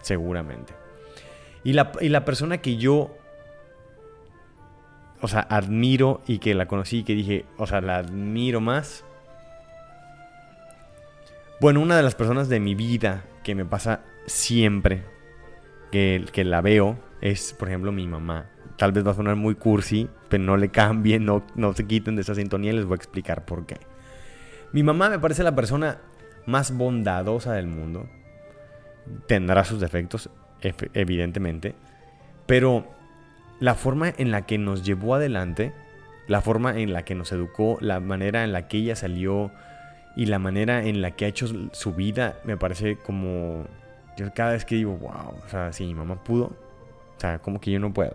Seguramente. Y la, y la persona que yo, o sea, admiro y que la conocí y que dije, o sea, la admiro más. Bueno, una de las personas de mi vida que me pasa siempre que, que la veo es, por ejemplo, mi mamá. Tal vez va a sonar muy cursi, pero no le cambien, no, no se quiten de esa sintonía les voy a explicar por qué. Mi mamá me parece la persona más bondadosa del mundo. Tendrá sus defectos, efe- evidentemente. Pero la forma en la que nos llevó adelante, la forma en la que nos educó, la manera en la que ella salió y la manera en la que ha hecho su vida, me parece como... Yo cada vez que digo, wow, o sea, si mi mamá pudo, o sea, como que yo no puedo.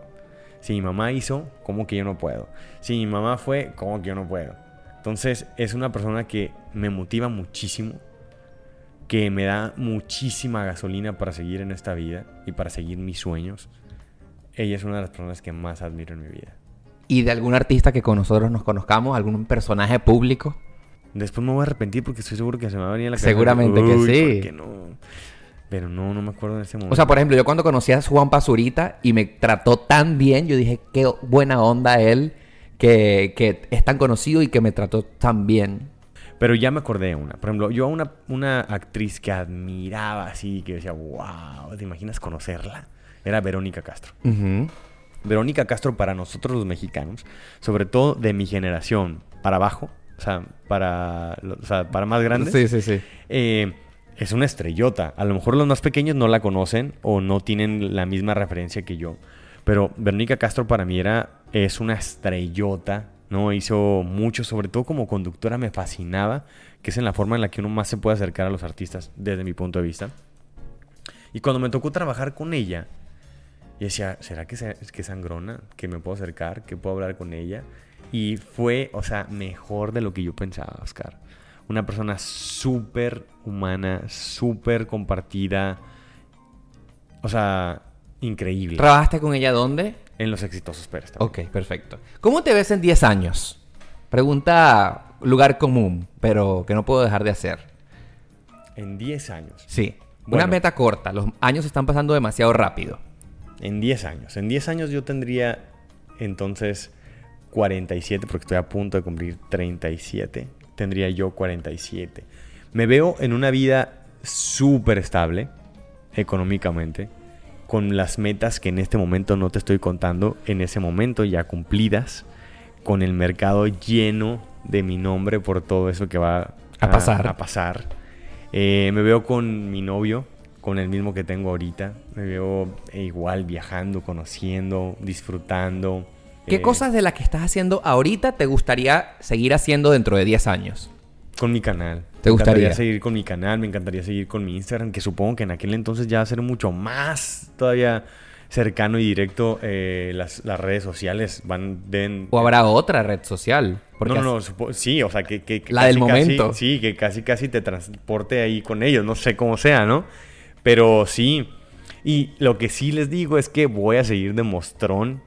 Si mi mamá hizo, como que yo no puedo. Si mi mamá fue, como que yo no puedo. Entonces es una persona que me motiva muchísimo, que me da muchísima gasolina para seguir en esta vida y para seguir mis sueños. Ella es una de las personas que más admiro en mi vida. ¿Y de algún artista que con nosotros nos conozcamos? ¿Algún personaje público? Después me voy a arrepentir porque estoy seguro que se me va a venir a la cabeza. Seguramente que "Uy, sí". ¿por qué no? Pero no, no me acuerdo en ese momento. O sea, por ejemplo, yo cuando conocí a Juan Pazurita y me trató tan bien, yo dije, qué buena onda él, que, que es tan conocido y que me trató tan bien. Pero ya me acordé de una. Por ejemplo, yo a una, una actriz que admiraba así, que decía, wow, ¿te imaginas conocerla? Era Verónica Castro. Verónica Castro para nosotros los mexicanos, sobre todo de mi generación para abajo, o sea, para, o sea, para más grandes, Sí, sí, sí. eh, es una estrellota. A lo mejor los más pequeños no la conocen o no tienen la misma referencia que yo. Pero Verónica Castro para mí era, es una estrellota, ¿no? Hizo mucho, sobre todo como conductora me fascinaba, que es en la forma en la que uno más se puede acercar a los artistas, desde mi punto de vista. Y cuando me tocó trabajar con ella, Y decía, ¿será que, se- que es sangrona? ¿Que me puedo acercar? ¿Que puedo hablar con ella? Y fue, o sea, mejor de lo que yo pensaba, Oscar. Una persona súper humana, súper compartida. O sea, increíble. ¿Trabajaste con ella dónde? En los exitosos Pérez. también. Ok, perfecto. ¿Cómo te ves en 10 años? Pregunta lugar común, pero que no puedo dejar de hacer. En 10 años. Sí. Una meta corta. Los años están pasando demasiado rápido. En 10 años. En 10 años yo tendría entonces 47, porque estoy a punto de cumplir 37. Tendría yo 47. Me veo en una vida súper estable, económicamente, con las metas que en este momento no te estoy contando, en ese momento ya cumplidas, con el mercado lleno de mi nombre por todo eso que va A pasar. a pasar. Eh, me veo con mi novio, con el mismo que tengo ahorita. Me veo eh, igual viajando, conociendo, disfrutando. ¿Qué Eh, cosas de las que estás haciendo ahorita te gustaría seguir haciendo dentro de 10 años? Con mi canal. ¿Te me gustaría? encantaría seguir con mi canal, me encantaría seguir con mi Instagram, que supongo que en aquel entonces ya va a ser mucho más todavía cercano y directo. eh, las, las redes sociales van, deben... ¿O habrá otra red social? Porque no, no, no, supo- sí, o sea, que, que- que La del casi, momento. sí, que casi, casi te transporte ahí con ellos, no sé cómo sea, ¿no? Pero sí, y lo que sí les digo es que voy a seguir de mostrón.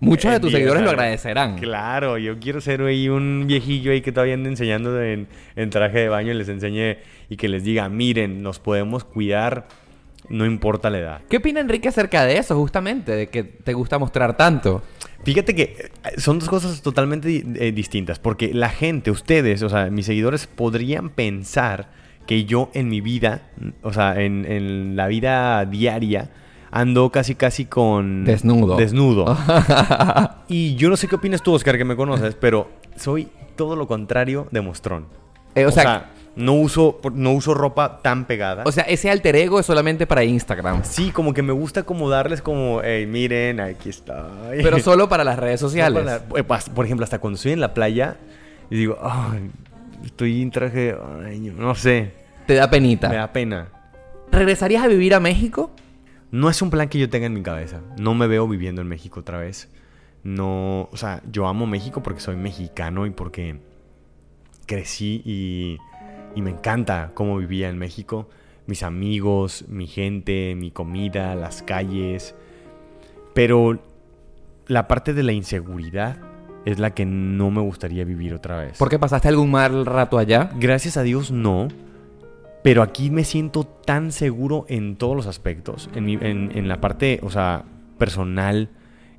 Muchos de tus seguidores lo agradecerán. Claro, yo quiero ser ahí un viejillo ahí que todavía ande enseñando en, en traje de baño y les enseñe y que les diga, miren, nos podemos cuidar, no importa la edad. ¿Qué opina Enrique acerca de eso, justamente? De que te gusta mostrar tanto. Fíjate que eh, son dos cosas totalmente eh, distintas, porque la gente, ustedes, o sea, mis seguidores podrían pensar que yo en mi vida, o sea, en, en la vida diaria, ando casi casi con... Desnudo. Desnudo. y yo no sé qué opinas tú, Oscar, que me conoces, pero soy todo lo contrario de mostrón. Eh, o, o sea, sea, no uso, no uso ropa tan pegada. o sea, ese alter ego es solamente para Instagram. sí, como que me gusta como darles como, hey, miren, aquí estoy. Pero solo para las redes sociales. No, para- eh, Por ejemplo, hasta cuando estoy en la playa y digo, "Ay, estoy en traje de baño", no sé, Te da penita. me da pena. ¿Regresarías a vivir a México? No es un plan que yo tenga en mi cabeza. No me veo viviendo en México otra vez. No, o sea, yo amo México porque soy mexicano y porque crecí y, y me encanta cómo vivía en México. Mis amigos, mi gente, mi comida, las calles. Pero la parte de la inseguridad es la que no me gustaría vivir otra vez. ¿Porque pasaste algún mal rato allá? Gracias a Dios no. Pero aquí me siento tan seguro en todos los aspectos. En, mi- en- en la parte, o sea, personal.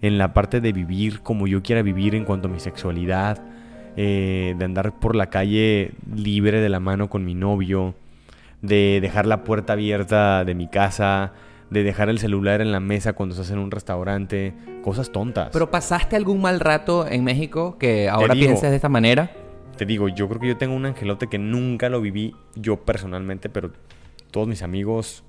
En la parte de vivir como yo quiera vivir en cuanto a mi sexualidad. eh, de andar por la calle libre de la mano con mi novio. De dejar la puerta abierta de mi casa. De dejar el celular en la mesa cuando estás en un restaurante. Cosas tontas. ¿Pero pasaste algún mal rato en México que ahora digo. pienses de esta manera? Te digo, yo creo que yo tengo un angelote que nunca lo viví yo personalmente, pero todos mis amigos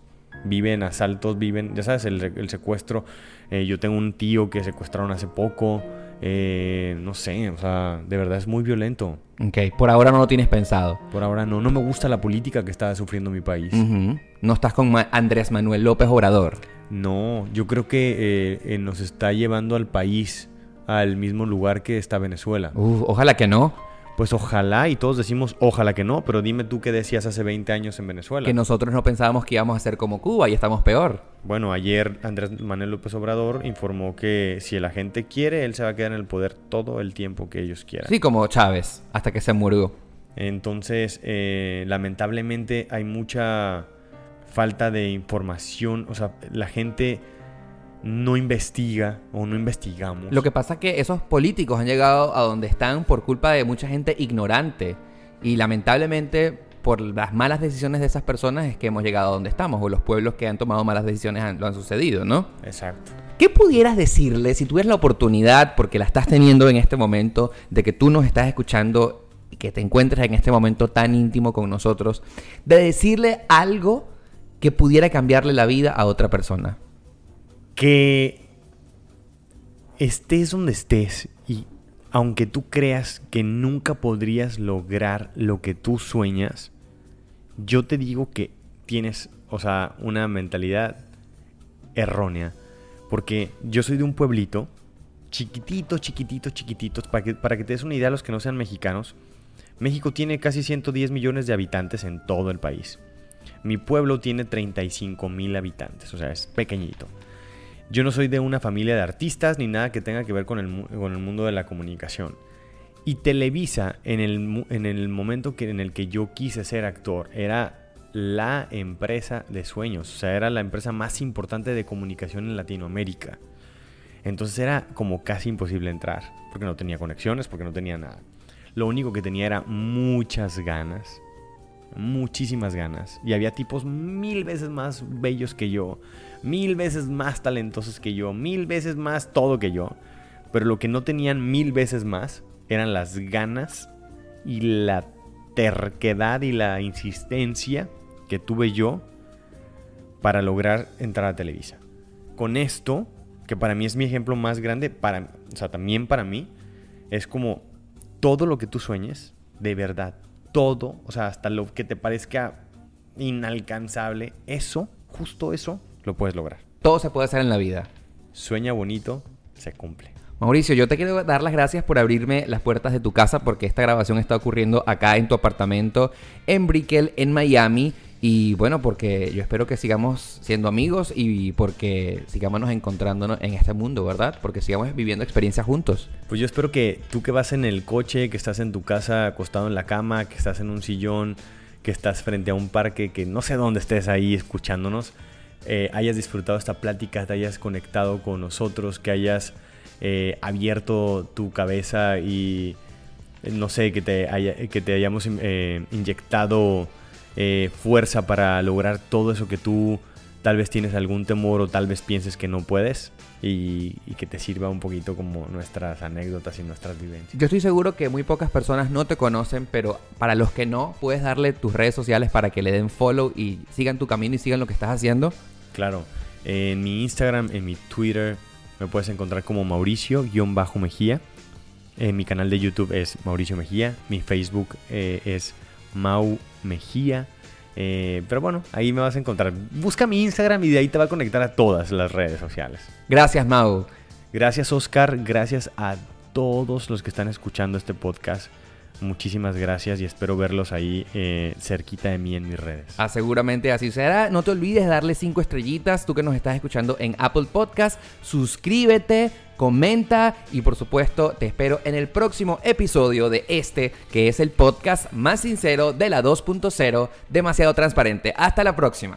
viven asaltos, viven, ya sabes, el, el secuestro. Eh, yo tengo un tío que secuestraron hace poco. eh, no sé, o sea, de verdad es muy violento. Ok, por ahora no lo tienes pensado. Por ahora no, no me gusta la política que está sufriendo mi país. No estás con Ma- Andrés Manuel López Obrador. No, yo creo que eh, nos está llevando al país al mismo lugar que está Venezuela. Uf, ojalá que no. Pues ojalá, y todos decimos ojalá que no, pero dime tú qué decías hace 20 años en Venezuela. Que nosotros no pensábamos que íbamos a ser como Cuba y estamos peor. Bueno, ayer Andrés Manuel López Obrador informó que si la gente quiere, él se va a quedar en el poder todo el tiempo que ellos quieran. Sí, como Chávez, hasta que se murió. Entonces, eh, lamentablemente hay mucha falta de información. O sea, la gente no investiga o no investigamos. Lo que pasa es que esos políticos han llegado a donde están por culpa de mucha gente ignorante. Y lamentablemente, por las malas decisiones de esas personas es que hemos llegado a donde estamos. O los pueblos que han tomado malas decisiones han- lo han sucedido, ¿no? Exacto. ¿Qué pudieras decirle si tuvieras la oportunidad, porque la estás teniendo en este momento, de que tú nos estás escuchando y que te encuentres en este momento tan íntimo con nosotros, de decirle algo que pudiera cambiarle la vida a otra persona? Que estés donde estés y aunque tú creas que nunca podrías lograr lo que tú sueñas, yo te digo que tienes, o sea, una mentalidad errónea. Porque yo soy de un pueblito, chiquitito, chiquitito, chiquitito, para que, para que te des una idea a los que no sean mexicanos. México tiene casi 110 millones de habitantes en todo el país. Mi pueblo tiene 35 mil habitantes, o sea, es pequeñito. Yo no soy de una familia de artistas ni nada que tenga que ver con el, con el mundo de la comunicación. Y Televisa, en el, en el momento que, en el que yo quise ser actor, era la empresa de sueños, o sea, era la empresa más importante de comunicación en Latinoamérica. Entonces era como casi imposible entrar, porque no tenía conexiones, porque no tenía nada. Lo único que tenía era muchas ganas, muchísimas ganas. Y había tipos mil veces más bellos que yo, mil veces más talentosos que yo, mil veces más todo que yo. Pero lo que no tenían mil veces más eran las ganas y la terquedad y la insistencia que tuve yo para lograr entrar a Televisa. Con esto, que para mí es mi ejemplo más grande, para, o sea, también para mí, es como todo lo que tú sueñes, de verdad, todo, o sea, hasta lo que te parezca inalcanzable, eso, justo eso, lo puedes lograr. Todo se puede hacer en la vida. Sueña bonito, se cumple. Mauricio, yo te quiero dar las gracias por abrirme las puertas de tu casa porque esta grabación está ocurriendo acá en tu apartamento en Brickell, en Miami. Y bueno, porque yo espero que sigamos siendo amigos y porque sigamos encontrándonos en este mundo, ¿verdad? Porque sigamos viviendo experiencias juntos. Pues yo espero que tú que vas en el coche, que estás en tu casa acostado en la cama, que estás en un sillón, que estás frente a un parque, que no sé dónde estés ahí escuchándonos, eh, hayas disfrutado esta plática, te hayas conectado con nosotros, que hayas eh, abierto tu cabeza y eh, no sé, que te, que te hayamos inyectado eh, fuerza para lograr todo eso que tú tal vez tienes algún temor o tal vez pienses que no puedes y, que te sirva un poquito como nuestras anécdotas y nuestras vivencias. Yo estoy seguro que muy pocas personas no te conocen, pero para los que no, puedes darle tus redes sociales para que le den follow y sigan tu camino y sigan lo que estás haciendo. Claro, en mi Instagram, en mi Twitter, me puedes encontrar como Mauricio-Mejía. En mi canal de YouTube es Mauricio Mejía. Mi Facebook eh, es Mau Mejía. Eh, pero bueno, ahí me vas a encontrar. Busca mi Instagram y de ahí te va a conectar a todas las redes sociales. Gracias, Mau. Gracias, Oscar. Gracias a todos los que están escuchando este podcast. Muchísimas gracias y espero verlos ahí eh, cerquita de mí en mis redes. Ah, seguramente así será. No te olvides de darle cinco estrellitas, tú que nos estás escuchando en Apple Podcast. Suscríbete, comenta y por supuesto te espero en el próximo episodio de este, que es el podcast más sincero de la 2.0, demasiado transparente. Hasta la próxima.